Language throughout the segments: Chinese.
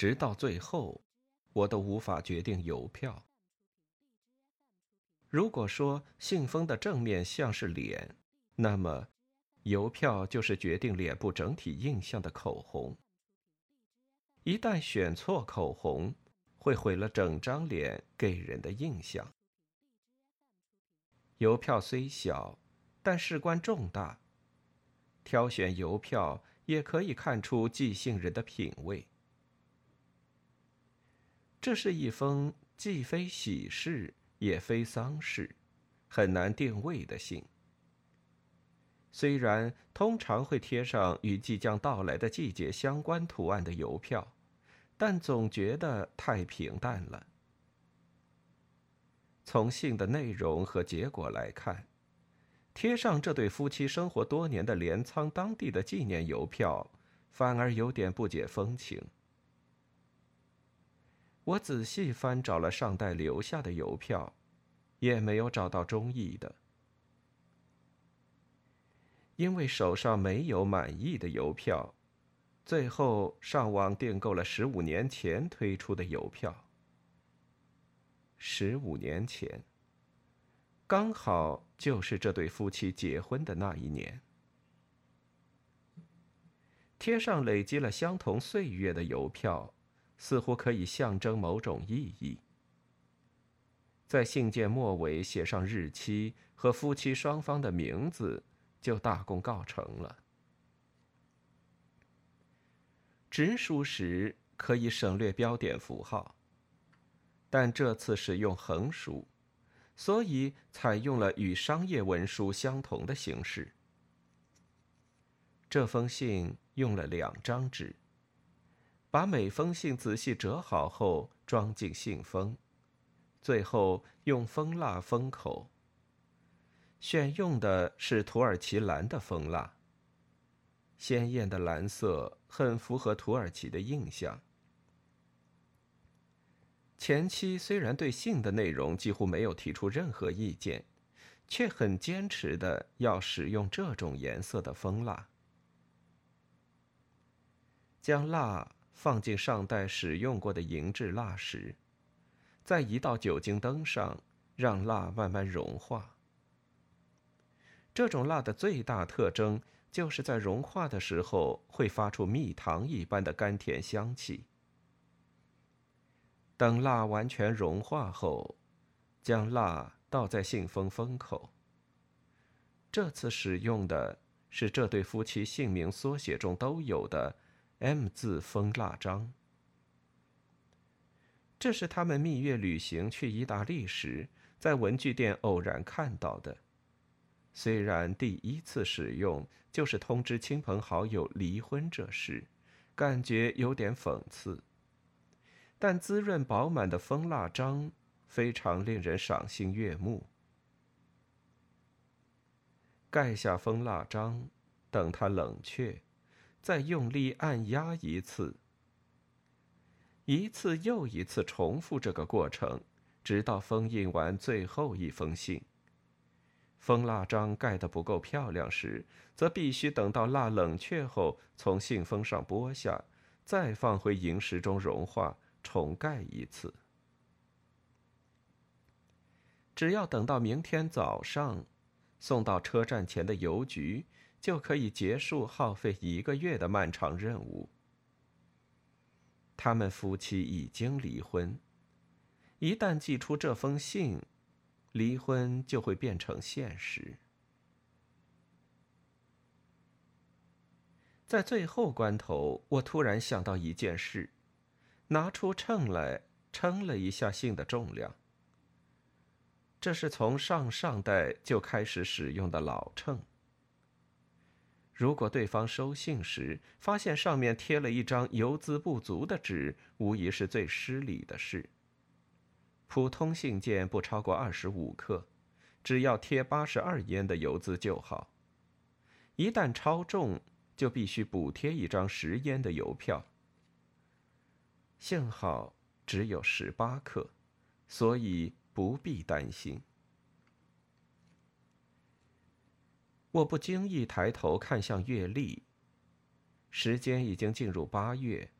直到最后，我都无法决定邮票。如果说信封的正面像是脸，那么邮票就是决定脸部整体印象的口红。一旦选错口红，会毁了整张脸给人的印象。邮票虽小，但事关重大。挑选邮票也可以看出寄信人的品味。这是一封既非喜事也非丧事，很难定位的信。虽然通常会贴上与即将到来的季节相关图案的邮票，但总觉得太平淡了。从信的内容和结果来看，贴上这对夫妻生活多年的镰仓当地的纪念邮票，反而有点不解风情。我仔细翻找了上代留下的邮票，也没有找到中意的。因为手上没有满意的邮票，最后上网订购了十五年前推出的邮票。十五年前，刚好就是这对夫妻结婚的那一年。贴上累积了相同岁月的邮票，似乎可以象征某种意义。在信件末尾写上日期和夫妻双方的名字。就大功告成了。直书时可以省略标点符号，但这次使用横书，所以采用了与商业文书相同的形式。这封信用了两张纸，把每封信仔细折好后装进信封，最后用蜂蜡封口。选用的是土耳其蓝的蜂蜡。鲜艳的蓝色很符合土耳其的印象。前妻虽然对信的内容几乎没有提出任何意见，却很坚持的要使用这种颜色的蜂蜡。将蜡放进上代使用过的银质蜡石，再移到酒精灯上，让蜡慢慢融化。这种蜡的最大特征，就是在融化的时候会发出蜜糖一般的甘甜香气。等蜡完全融化后，将蜡倒在信封封口。这次使用的是这对夫妻姓名缩写中都有的 M 字封蜡章。这是他们蜜月旅行去意大利时，在文具店偶然看到的。虽然第一次使用就是通知亲朋好友离婚这事，感觉有点讽刺，但滋润饱满的蜂蜡章非常令人赏心悦目。盖下蜂蜡章，等它冷却，再用力按压一次，一次又一次重复这个过程，直到封印完最后一封信。封蜡章盖得不够漂亮时，则必须等到蜡冷却后，从信封上剥下，再放回银石中融化，重盖一次。只要等到明天早上，送到车站前的邮局，就可以结束耗费一个月的漫长任务。他们夫妻已经离婚，一旦寄出这封信。离婚就会变成现实。在最后关头，我突然想到一件事，拿出秤来称了一下信的重量。这是从上上代就开始使用的老秤。如果对方收信时发现上面贴了一张邮资不足的纸，无疑是最失礼的事。普通信件不超过二十五克，只要贴八十二烟的邮资就好。一旦超重，就必须补贴一张十烟的邮票。幸好只有十八克，所以不必担心。我不经意抬头看向月历，时间已经进入八月，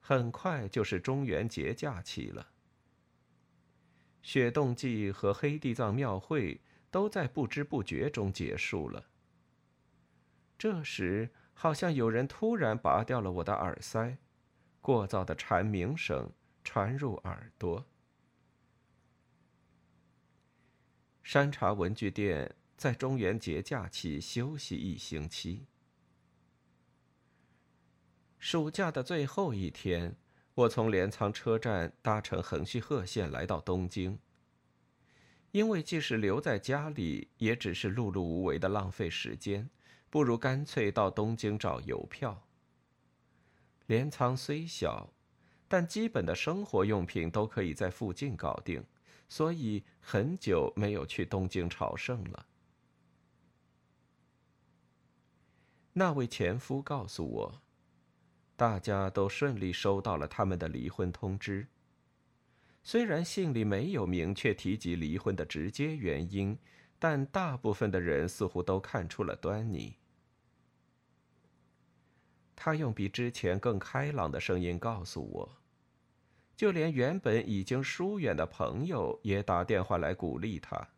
很快就是中元节假期了。雪洞祭和黑地藏庙会都在不知不觉中结束了。这时，好像有人突然拔掉了我的耳塞，过噪的蝉鸣声传入耳朵。山茶文具店在中元节假期休息一星期。暑假的最后一天，我从镰仓车站搭乘横须贺线来到东京。因为即使留在家里，也只是碌碌无为的浪费时间，不如干脆到东京找邮票。镰仓虽小，但基本的生活用品都可以在附近搞定。所以很久没有去东京朝圣了。那位前夫告诉我，大家都顺利收到了他们的离婚通知。虽然信里没有明确提及离婚的直接原因，但大部分的人似乎都看出了端倪。他用比之前更开朗的声音告诉我。就连原本已经疏远的朋友也打电话来鼓励他。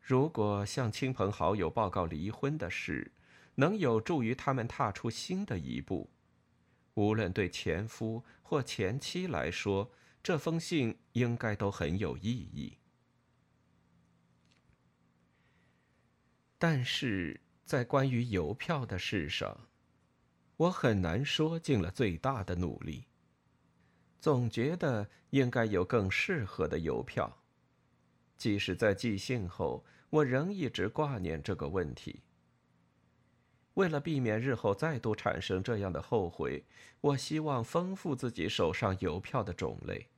如果向亲朋好友报告离婚的事，能有助于他们踏出新的一步，无论对前夫或前妻来说，这封信应该都很有意义。但是在关于邮票的事上，我很难说尽了最大的努力。总觉得应该有更适合的邮票，即使在寄信后，我仍一直挂念这个问题。为了避免日后再度产生这样的后悔，我希望丰富自己手上邮票的种类。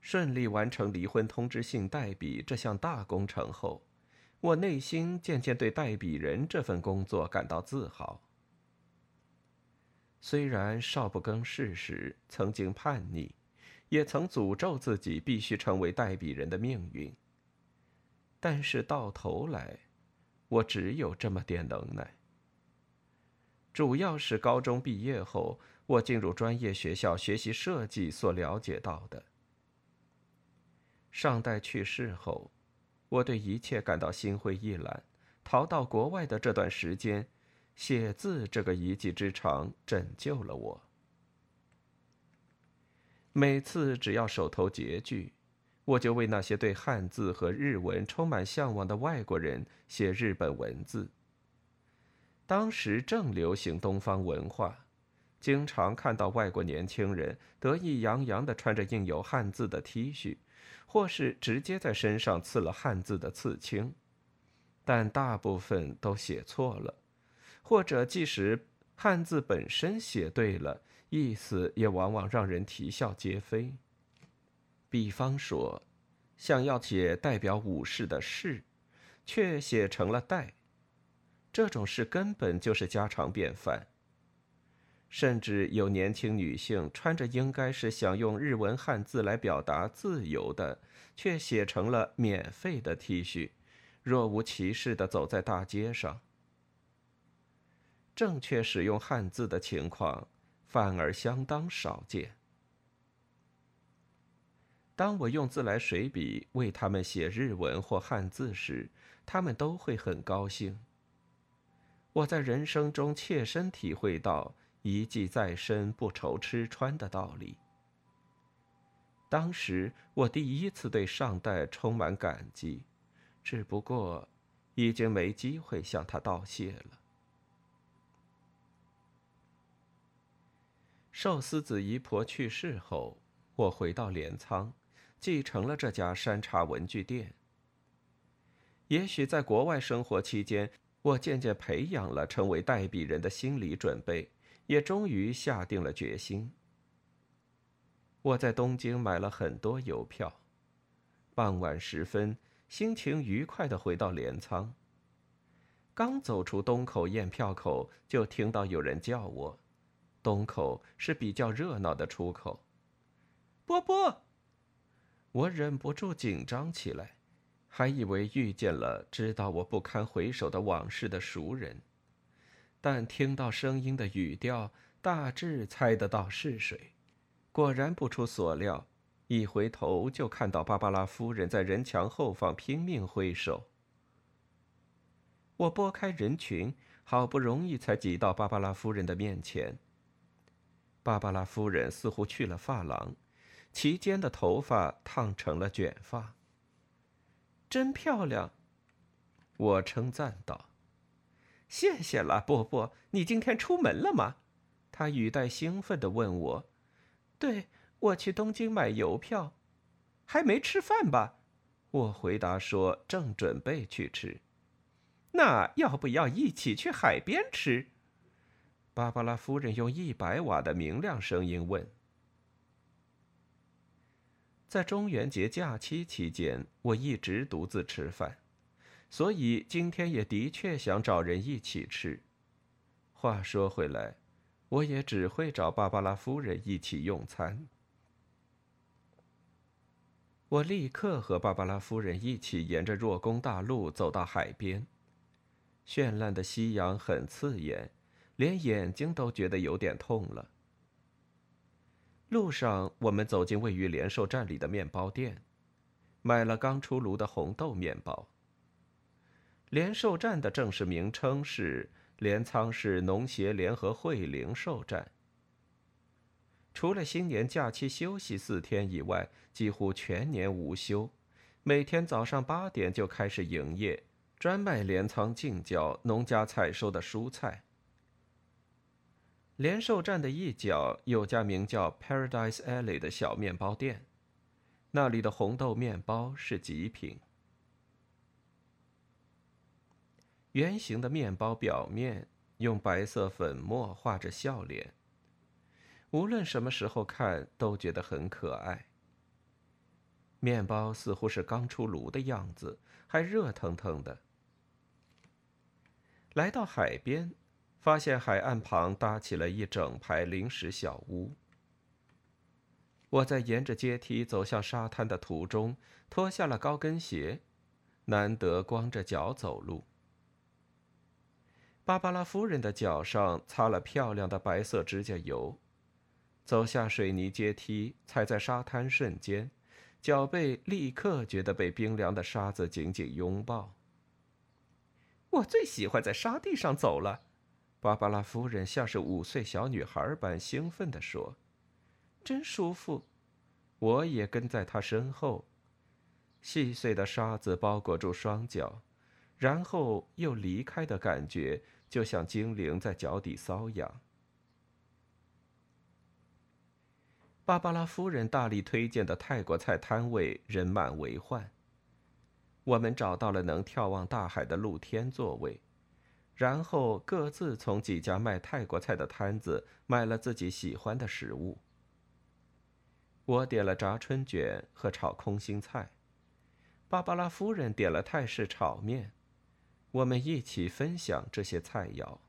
顺利完成离婚通知信代笔这项大工程后，我内心渐渐对代笔人这份工作感到自豪。虽然少不更事时曾经叛逆，也曾诅咒自己必须成为代笔人的命运，但是到头来，我只有这么点能耐。主要是高中毕业后，我进入专业学校学习设计所了解到的。上代去世后，我对一切感到心灰意懒，逃到国外的这段时间。写字这个一技之长拯救了我。每次只要手头拮据，我就为那些对汉字和日文充满向往的外国人写日本文字。当时正流行东方文化，经常看到外国年轻人得意洋洋地穿着印有汉字的 T 恤，或是直接在身上刺了汉字的刺青，但大部分都写错了。或者，即使汉字本身写对了，意思也往往让人啼笑皆非。比方说，想要写代表武士的“士”，却写成了“代”，这种事根本就是家常便饭。甚至有年轻女性穿着应该是想用日文汉字来表达自由的，却写成了“免费”的 T 恤，若无其事地走在大街上。正确使用汉字的情况反而相当少见。当我用自来水笔为他们写日文或汉字时，他们都会很高兴。我在人生中切身体会到“一技在身，不愁吃穿”的道理。当时我第一次对上代充满感激，只不过已经没机会向他道谢了。寿司子姨婆去世后，我回到镰仓，继承了这家山茶文具店。也许在国外生活期间，我渐渐培养了成为代笔人的心理准备，也终于下定了决心。我在东京买了很多邮票，傍晚时分，心情愉快地回到镰仓。刚走出东口验票口，就听到有人叫我。东口是比较热闹的出口。波波，我忍不住紧张起来，还以为遇见了知道我不堪回首的往事的熟人。但听到声音的语调，大致猜得到是谁。果然不出所料，一回头就看到芭芭拉夫人在人墙后方拼命挥手。我拨开人群，好不容易才挤到芭芭拉夫人的面前。芭芭拉夫人似乎去了发廊，齐肩的头发烫成了卷发。真漂亮，我称赞道。谢谢了，波波。你今天出门了吗？他语带兴奋地问我。对，我去东京买邮票。还没吃饭吧？我回答说，正准备去吃。那要不要一起去海边吃？芭芭拉夫人用一百瓦的明亮声音问。在中元节假期期间，我一直独自吃饭。所以今天也的确想找人一起吃。话说回来，我也只会找芭芭拉夫人一起用餐。我立刻和芭芭拉夫人一起沿着若宫大路走到海边。绚烂的夕阳很刺眼，连眼睛都觉得有点痛了。路上，我们走进位于联寿站里的面包店，买了刚出炉的红豆面包。联售站的正式名称是镰仓市农协联合会零售站。除了新年假期休息四天以外，几乎全年无休，每天早上八点就开始营业，专卖镰仓近郊农家采收的蔬菜。联售站的一角有家名叫 Paradise Alley 的小面包店，那里的红豆面包是极品。圆形的面包表面用白色粉末画着笑脸，无论什么时候看都觉得很可爱。面包似乎是刚出炉的样子，还热腾腾的。来到海边，发现海岸旁搭起了一整排临时小屋。我在沿着阶梯走向沙滩的途中，脱下了高跟鞋，难得光着脚走路。芭芭拉夫人的脚上擦了漂亮的白色指甲油，走下水泥阶梯，踩在沙滩瞬间，脚背立刻觉得被冰凉的沙子紧紧拥抱。我最喜欢在沙地上走了，芭芭拉夫人像是五岁小女孩般兴奋地说：“真舒服。”我也跟在她身后，细碎的沙子包裹住双脚，然后又离开的感觉。就像精灵在脚底搔痒。芭芭拉夫人大力推荐的泰国菜摊位人满为患。我们找到了能眺望大海的露天座位，然后各自从几家卖泰国菜的摊子买了自己喜欢的食物。我点了炸春卷和炒空心菜，芭芭拉夫人点了泰式炒面。我们一起分享这些菜肴。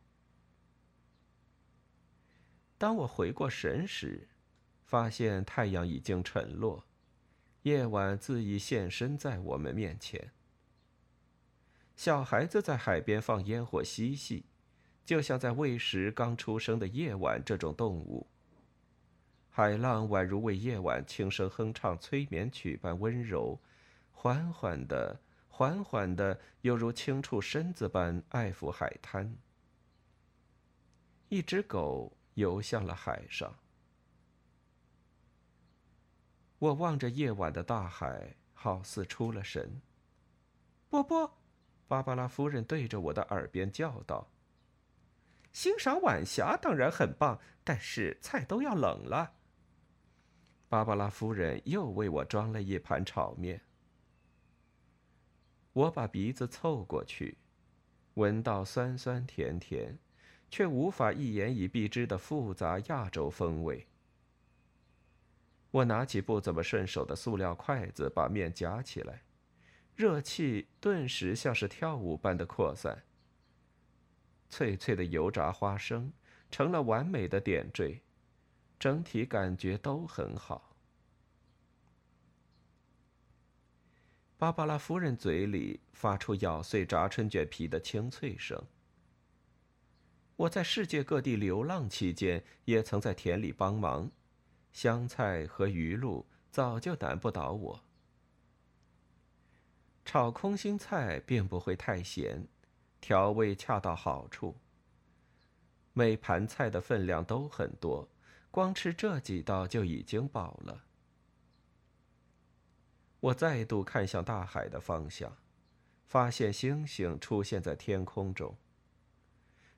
当我回过神时，发现太阳已经沉落，夜晚自已现身在我们面前。小孩子在海边放烟火嬉戏，就像在喂食刚出生的夜晚这种动物。海浪宛如为夜晚轻声哼唱催眠曲般温柔，缓缓的。缓缓的，犹如轻触身子般爱抚海滩。一只狗游向了海上。我望着夜晚的大海，好似出了神。波波，芭芭拉夫人对着我的耳边叫道：“欣赏晚霞当然很棒，但是菜都要冷了。”芭芭拉夫人又为我装了一盘炒面。我把鼻子凑过去，闻到酸酸甜甜，却无法一言以蔽之的复杂亚洲风味。我拿起不怎么顺手的塑料筷子，把面夹起来，热气顿时像是跳舞般的扩散。脆脆的油炸花生成了完美的点缀，整体感觉都很好。芭芭拉夫人嘴里发出咬碎炸春卷皮的清脆声。我在世界各地流浪期间，也曾在田里帮忙，香菜和鱼露早就难不倒我。炒空心菜并不会太咸，调味恰到好处。每盘菜的分量都很多，光吃这几道就已经饱了。我再度看向大海的方向，发现星星出现在天空中。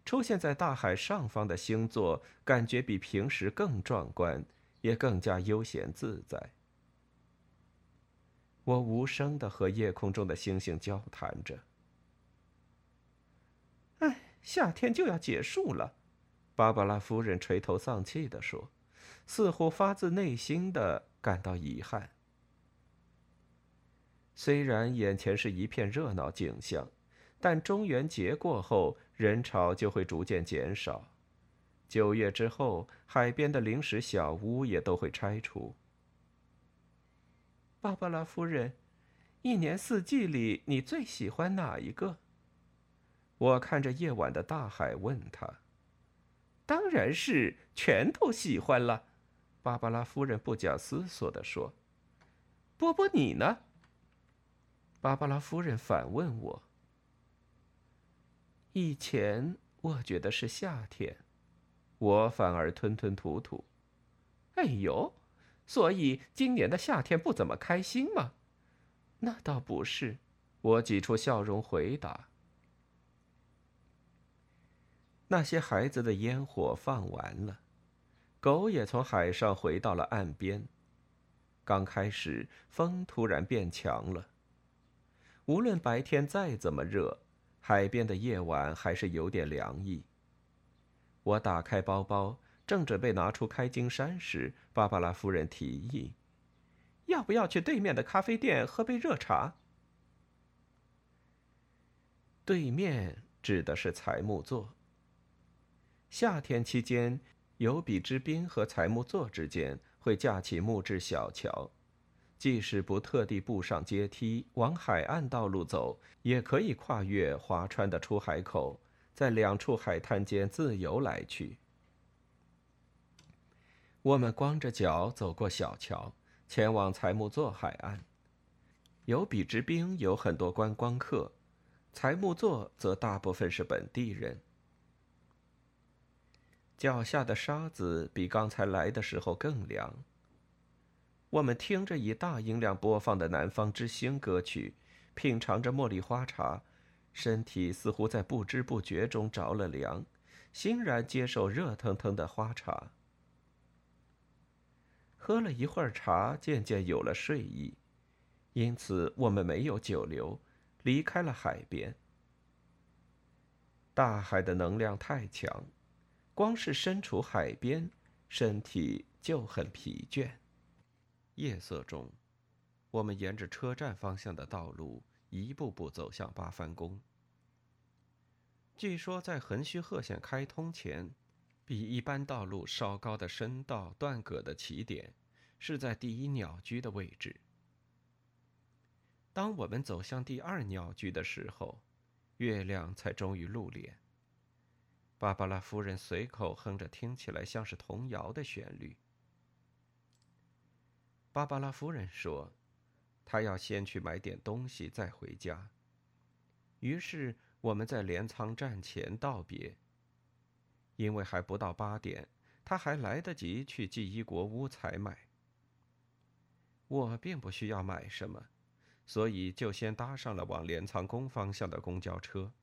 出现在大海上方的星座，感觉比平时更壮观，也更加悠闲自在。我无声的和夜空中的星星交谈着。哎，夏天就要结束了，芭芭拉夫人垂头丧气的说，似乎发自内心的感到遗憾。虽然眼前是一片热闹景象，但中元节过后人潮就会逐渐减少。九月之后，海边的临时小屋也都会拆除。芭芭拉夫人，一年四季里你最喜欢哪一个？我看着夜晚的大海，问他。当然是全都喜欢了，芭芭拉夫人不假思索地说。波波，你呢？芭芭拉夫人反问我：“以前我觉得是夏天，我反而吞吞吐吐。哎呦，所以今年的夏天不怎么开心吗？那倒不是。”我挤出笑容回答：“那些孩子的烟火放完了，狗也从海上回到了岸边。刚开始，风突然变强了。”无论白天再怎么热，海边的夜晚还是有点凉意。我打开包包，正准备拿出开金山时，芭芭拉夫人提议：“要不要去对面的咖啡店喝杯热茶？”对面指的是财木座。夏天期间，尤比之滨和财木座之间会架起木质小桥。即使不特地步上阶梯往海岸道路走，也可以跨越划船的出海口，在两处海滩间自由来去。我们光着脚走过小桥，前往财木座海岸。有比之滨有很多观光客，财木座则大部分是本地人。脚下的沙子比刚才来的时候更凉。我们听着以大音量播放的《南方之星》歌曲，品尝着茉莉花茶，身体似乎在不知不觉中着了凉，欣然接受热腾腾的花茶。喝了一会儿茶，渐渐有了睡意，因此我们没有久留，离开了海边。大海的能量太强，光是身处海边，身体就很疲倦。夜色中，我们沿着车站方向的道路一步步走向八幡宫。据说，在横须贺线开通前，比一般道路稍高的深道断葛的起点是在第一鸟居的位置。当我们走向第二鸟居的时候，月亮才终于露脸。芭芭拉夫人随口哼着听起来像是童谣的旋律。芭芭拉夫人说：“她要先去买点东西，再回家。”于是我们在镰仓站前道别。因为还不到八点，他还来得及去记忆国屋采买。我并不需要买什么，所以就先搭上了往镰仓宫方向的公交车。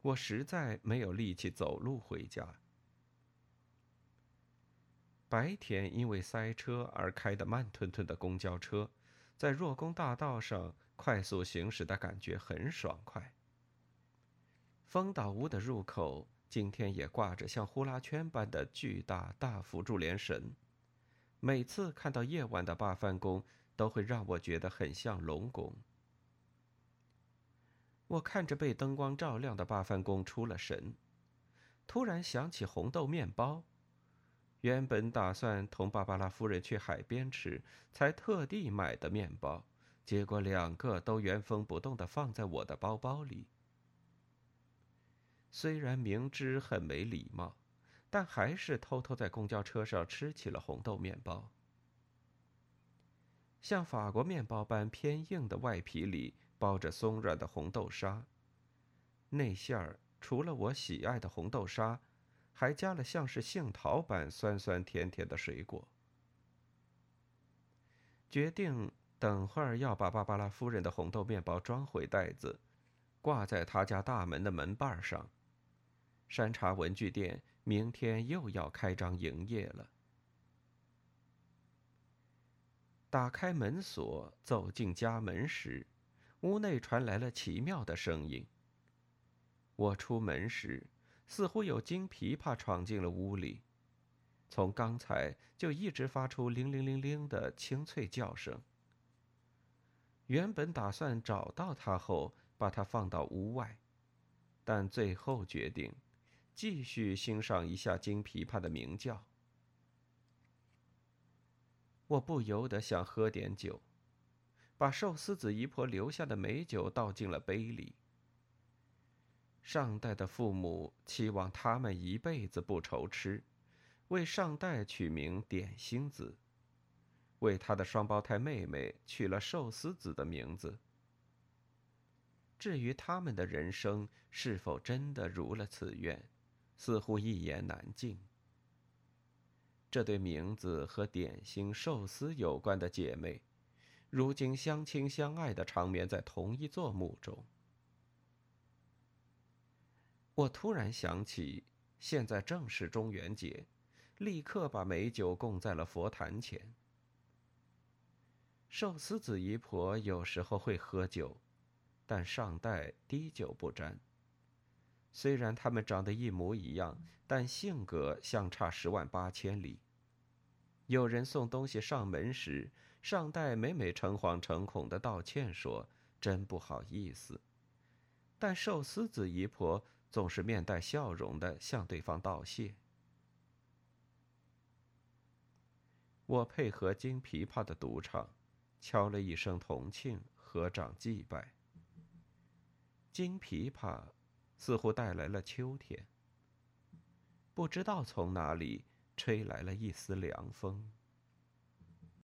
我实在没有力气走路回家。白天因为塞车而开的慢吞吞的公交车，在若宫大道上快速行驶的感觉很爽快。丰岛屋的入口今天也挂着像呼啦圈般的巨大大幅柱连绳，每次看到夜晚的八幡宫，都会让我觉得很像龙宫。我看着被灯光照亮的八幡宫出了神，突然想起红豆面包。原本打算同芭芭拉夫人去海边吃，才特地买的面包，结果两个都原封不动的放在我的包包里。虽然明知很没礼貌，但还是偷偷在公交车上吃起了红豆面包。像法国面包般偏硬的外皮里包着松软的红豆沙，内馅儿除了我喜爱的红豆沙，还加了像是杏桃般酸酸甜甜的水果。决定等会儿要把芭芭拉夫人的红豆面包装回袋子，挂在他家大门的门把上。山茶文具店明天又要开张营业了。打开门锁，走进家门时，屋内传来了奇妙的声音。我出门时，似乎有金琵琶闯进了屋里。从刚才就一直发出铃铃铃铃的清脆叫声。原本打算找到它后把它放到屋外，但最后决定继续欣赏一下金琵琶的鸣叫。我不由得想喝点酒，把寿司子姨婆留下的美酒倒进了杯里。上代的父母期望他们一辈子不愁吃。为上代取名点心子，为他的双胞胎妹妹取了寿司子的名字。至于他们的人生是否真的如了此愿，似乎一言难尽。这对名字和点心寿司有关的姐妹，如今相亲相爱的长眠在同一座墓中。我突然想起，现在正是中元节。立刻把美酒供在了佛坛前。寿司子姨婆有时候会喝酒，但上代滴酒不沾。虽然他们长得一模一样，但性格相差十万八千里。有人送东西上门时，上代每每诚惶诚恐的道歉说：“真不好意思。”但寿司子姨婆总是面带笑容的向对方道谢。我配合金琵琶的独唱，敲了一声同庆，合掌祭拜。金琵琶似乎带来了秋天，不知道从哪里吹来了一丝凉风。